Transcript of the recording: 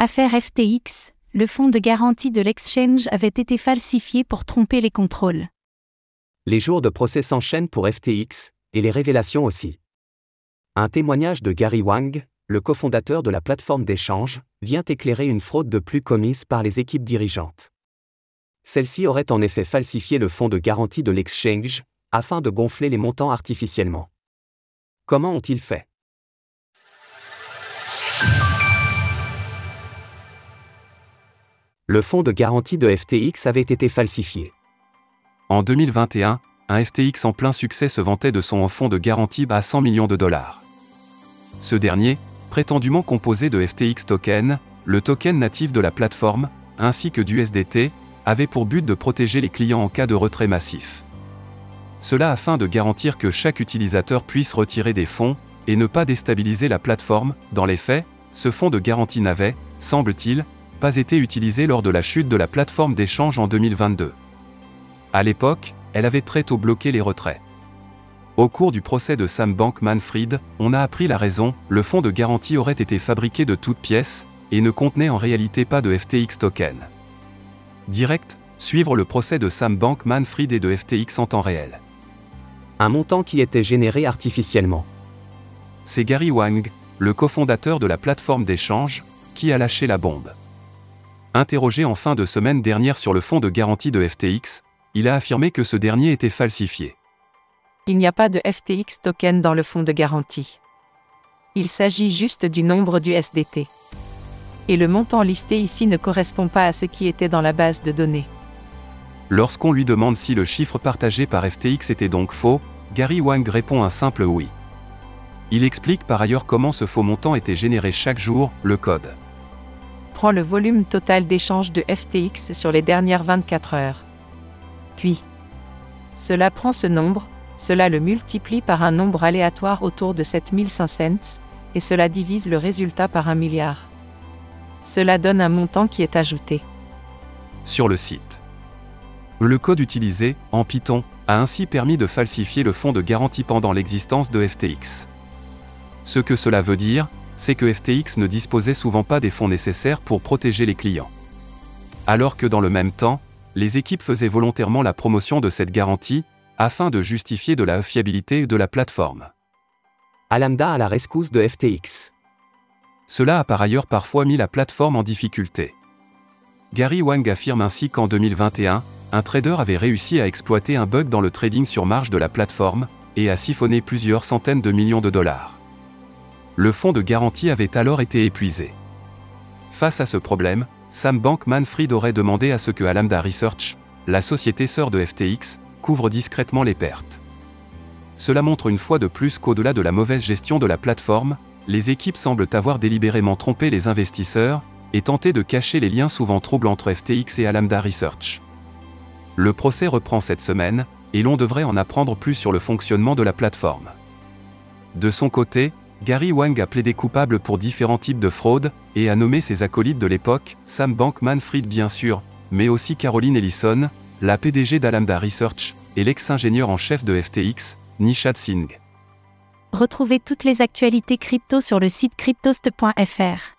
Affaire FTX, le fonds de garantie de l'exchange avait été falsifié pour tromper les contrôles. Les jours de procès s'enchaînent pour FTX, et les révélations aussi. Un témoignage de Gary Wang, le cofondateur de la plateforme d'échange, vient éclairer une fraude de plus commise par les équipes dirigeantes. Celle-ci aurait en effet falsifié le fonds de garantie de l'exchange, afin de gonfler les montants artificiellement. Comment ont-ils fait? Le fonds de garantie de FTX avait été falsifié. En 2021, un FTX en plein succès se vantait de son fonds de garantie à 100 millions de dollars. Ce dernier, prétendument composé de FTX token, le token natif de la plateforme, ainsi que du SDT, avait pour but de protéger les clients en cas de retrait massif. Cela afin de garantir que chaque utilisateur puisse retirer des fonds, et ne pas déstabiliser la plateforme, dans les faits, ce fonds de garantie n'avait, semble-t-il, pas été utilisé lors de la chute de la plateforme d'échange en 2022. À l'époque, elle avait très tôt bloqué les retraits. Au cours du procès de Sam Bankman-Fried, on a appris la raison, le fonds de garantie aurait été fabriqué de toutes pièces, et ne contenait en réalité pas de FTX token. Direct, suivre le procès de Sam Bankman-Fried et de FTX en temps réel. Un montant qui était généré artificiellement. C'est Gary Wang, le cofondateur de la plateforme d'échange, qui a lâché la bombe. Interrogé en fin de semaine dernière sur le fonds de garantie de FTX, il a affirmé que ce dernier était falsifié. Il n'y a pas de FTX token dans le fonds de garantie. Il s'agit juste du nombre du SDT. Et le montant listé ici ne correspond pas à ce qui était dans la base de données. Lorsqu'on lui demande si le chiffre partagé par FTX était donc faux, Gary Wang répond un simple oui. Il explique par ailleurs comment ce faux montant était généré chaque jour, le code. Prend le volume total d'échange de FTX sur les dernières 24 heures. Puis, cela prend ce nombre, cela le multiplie par un nombre aléatoire autour de 7500 et cela divise le résultat par un milliard. Cela donne un montant qui est ajouté. Sur le site. Le code utilisé, en Python, a ainsi permis de falsifier le fonds de garantie pendant l'existence de FTX. Ce que cela veut dire, c'est que FTX ne disposait souvent pas des fonds nécessaires pour protéger les clients. Alors que dans le même temps, les équipes faisaient volontairement la promotion de cette garantie, afin de justifier de la fiabilité de la plateforme. Alamda à la rescousse de FTX. Cela a par ailleurs parfois mis la plateforme en difficulté. Gary Wang affirme ainsi qu'en 2021, un trader avait réussi à exploiter un bug dans le trading sur marge de la plateforme, et à siphonner plusieurs centaines de millions de dollars. Le fonds de garantie avait alors été épuisé. Face à ce problème, Sam Bankman-Fried aurait demandé à ce que Alameda Research, la société sœur de FTX, couvre discrètement les pertes. Cela montre une fois de plus qu'au-delà de la mauvaise gestion de la plateforme, les équipes semblent avoir délibérément trompé les investisseurs et tenté de cacher les liens souvent troubles entre FTX et Alameda Research. Le procès reprend cette semaine, et l'on devrait en apprendre plus sur le fonctionnement de la plateforme. De son côté, Gary Wang a plaidé coupable pour différents types de fraudes, et a nommé ses acolytes de l'époque, Sam Bankman-Fried bien sûr, mais aussi Caroline Ellison, la PDG d'Alameda Research, et l'ex-ingénieur en chef de FTX, Nishad Singh. Retrouvez toutes les actualités crypto sur le site cryptost.fr.